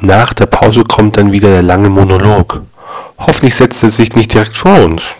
Nach der Pause kommt dann wieder der lange Monolog. Hoffentlich setzt er sich nicht direkt vor uns.